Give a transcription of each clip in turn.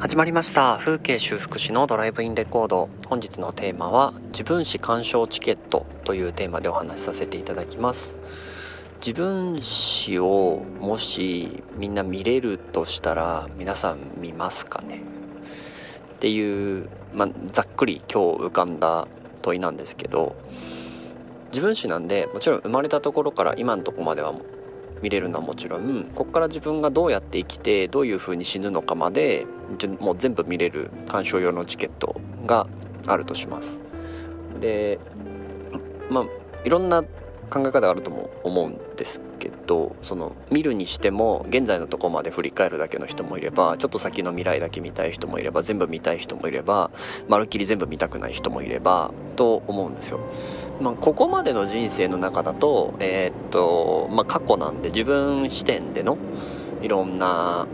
始まりました。風景修復師のドライブインレコード。本日のテーマは自分史鑑賞チケットというテーマでお話しさせていただきます。自分史をもしみんな見れるとしたら皆さん見ますかね？っていう、まあ、ざっくり今日浮かんだ問いなんですけど自分史なんでもちろん生まれたところから今のとこまでは見れるのはもちろんここから自分がどうやって生きてどういう風に死ぬのかまでもう全部見れる鑑賞用のチケットがあるとします。でまあいろんな考え方があるとも思うんですけどその見るにしても現在のとこまで振り返るだけの人もいればちょっと先の未来だけ見たい人もいれば全部見たい人もいればまるっきり全部見たくない人もいればと思うんですよ。まあ、ここまでの人生の中だと,、えー、っとまあ、過去なんで自分視点でのいろんな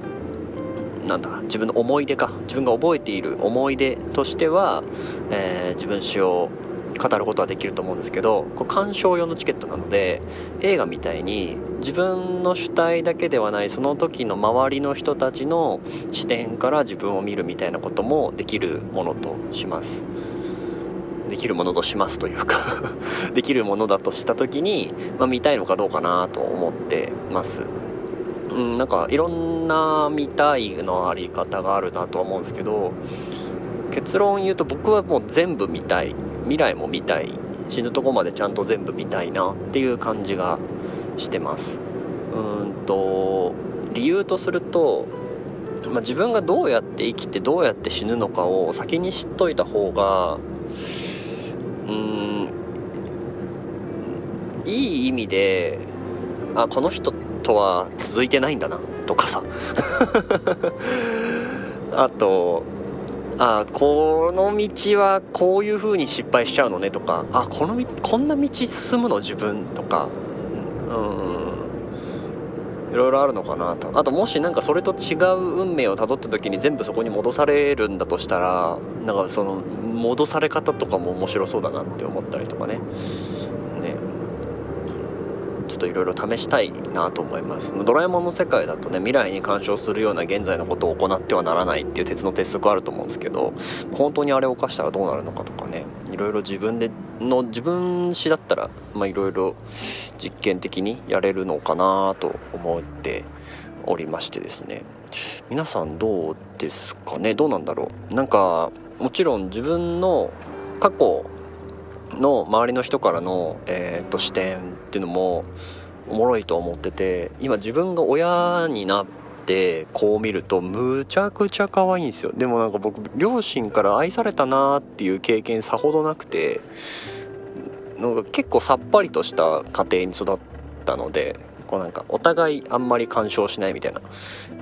なんだ自分の思い出か自分が覚えている思い出としては、えー、自分史を語ることはできると思うんですけどこれ鑑賞用のチケットなので映画みたいに自分の主体だけではないその時の周りの人たちの視点から自分を見るみたいなこともできるものとします。できるものとしますというか できるものだとした時に、まあ、見たいのかどうかなと思ってます。うん、なんかいろんな見たいのあり方があるなとは思うんですけど結論言うと僕はもう全部見たい。未来も見たい。死ぬとこまでちゃんと全部見たいなっていう感じがしてます。うんと理由とすると、まあ、自分がどうやって生きてどうやって死ぬのかを先に知っといた方がうんいい意味であこの人とは続いてないんだなとかさ。あとあこの道はこういう風に失敗しちゃうのねとか。あこのこんな道進むの自分とか。うん。いろいろあるのかなと。あともしなんかそれと違う運命をたどった時に全部そこに戻されるんだとしたらなんかその戻され方とかも面白そうだなって思ったりとかね。っといろいろ試したいなと思います。ドラえもんの世界だとね未来に干渉するような現在のことを行ってはならないっていう鉄の鉄則あると思うんですけど本当にあれを犯したらどうなるのかとかねいろいろ自分での自分史だったらいろいろ実験的にやれるのかなと思っておりましてですね。皆さんどうですかね？どうなんだろう？なんかもちろん自分の過去の周りの人からの、えーと、視点っていうのもおもろいと思ってて今自分が親になってこう見るとむちゃくちゃ可愛いんですよ。でもなんか僕両親から愛されたなっていう経験さほどなくてなんか結構さっぱりとした家庭に育ったのでこうなんかお互いあんまり干渉しないみたいな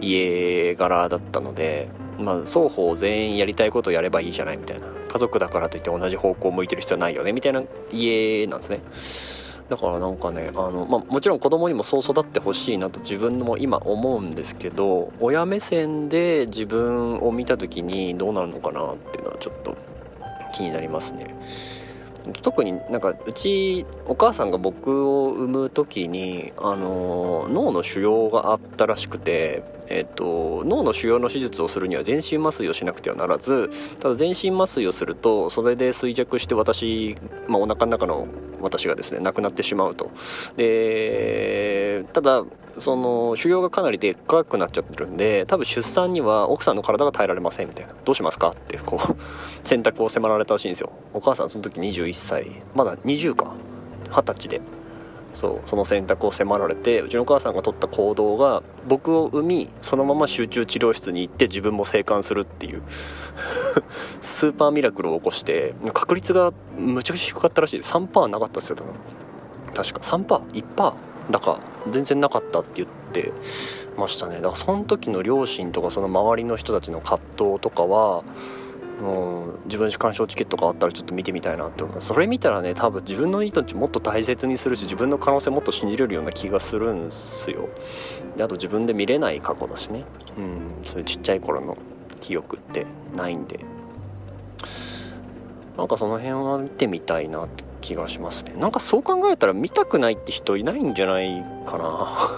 家柄だったのでまあ双方全員やりたいことをやればいいじゃないみたいな。家族だからといって同じ方向を向いてる必要ないよねみたいな家なんですねだからなんかねあの、まあ、もちろん子供にもそう育ってほしいなと自分も今思うんですけど親目線で自分を見た時にどうなるのかなっていうのはちょっと気になりますね。特になんかうちお母さんが僕を産む時にあの脳の腫瘍があったらしくて、えっと、脳の腫瘍の手術をするには全身麻酔をしなくてはならずただ全身麻酔をするとそれで衰弱して私、まあ、お腹の中の私がですね亡くなってしまうと。でただその腫瘍がかなりでっかくなっちゃってるんで多分出産には奥さんの体が耐えられませんみたいな。どうしますかってこう 選択を迫られたらしいんですよ。お母さんその時21歳。まだ20か。二十歳で。そうその選択を迫られてうちのお母さんが取った行動が僕を産みそのまま集中治療室に行って自分も生還するっていう スーパーミラクルを起こして確率がむちゃくちゃ低かったらしい。3%なかったっすよ多分。確か。3%1% だか。全然なかったって言ってましたね。だからその時の両親とかその周りの人たちの葛藤とかはもう自分史鑑賞チケットがあったらちょっと見てみたいなって思いますそれ見たらね多分自分の命もっと大切にするし自分の可能性もっと信じれるような気がするんすよ。であと自分で見れない過去だしね。うん。そういうちっちゃい頃の記憶ってないんで。なんかその辺は見てみたいなって気がしますね。なんかそう考えたら見たくないって人いないんじゃないかな。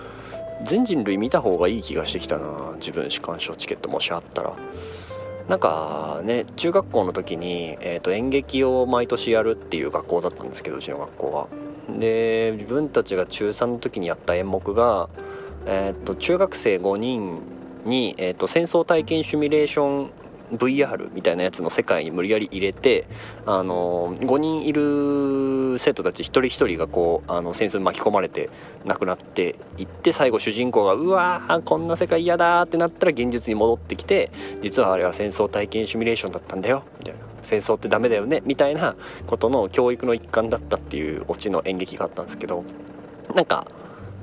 全人類見た方がいい気がしてきたな自分史鑑賞チケットもしあったら。なんかね中学校の時に、えーと、演劇を毎年やるっていう学校だったんですけどうちの学校は。で自分たちが中3の時にやった演目が、えーと、中学生5人に、えーと戦争体験シミュレーション VR みたいなやつの世界に無理やり入れてあの5人いる生徒たち一人一人がこうあの戦争に巻き込まれて亡くなっていって最後主人公が「うわーこんな世界嫌だ」ってなったら現実に戻ってきて実はあれは戦争体験シミュレーションだったんだよみたいな。戦争ってダメだよねみたいなことの教育の一環だったっていうオチの演劇があったんですけどなんか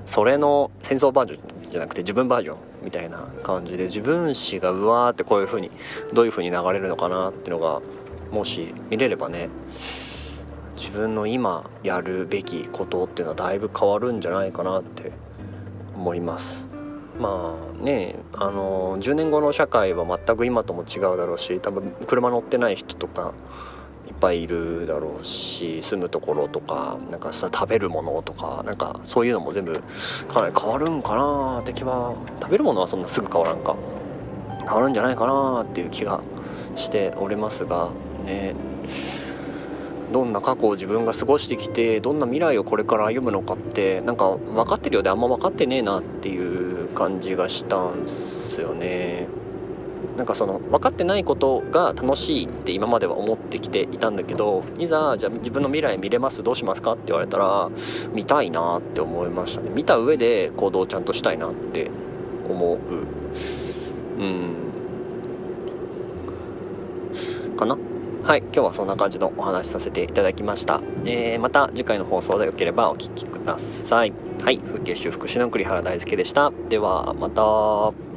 それの戦争バージョンじゃなくて自分バージョンみたいな感じで自分史がうわーってこういう風にどういう風に流れるのかなっていうのがもし見れればね自分の今やるべきことっていうのはだいぶ変わるんじゃないかなって思います。まあねあの10年後の社会は全く今とも違うだろうし多分車乗ってない人とかいっぱいいるだろうし住むところとかなんかさ食べるものとかなんかそういうのも全部かなり変わるんかなって気は食べるものはそんなすぐ変わらんか変わるんじゃないかなっていう気がしておりますがねどんな過去を自分が過ごしてきてどんな未来をこれから歩むのかってなんか分かってるようであんま分かってねえなっていう感じがしたんすよね。なんかその分かってないことが楽しいって今までは思ってきていたんだけどいざじゃあ自分の未来見れますどうしますかって言われたら見たいなって思いましたね。見た上で行動をちゃんとしたいなって思う。うん。かな？はい。今日はそんな感じのお話しさせていただきました、えー、また次回の放送でよければお聴きください。はい。風景修復師の栗原大輔でした。ではまた。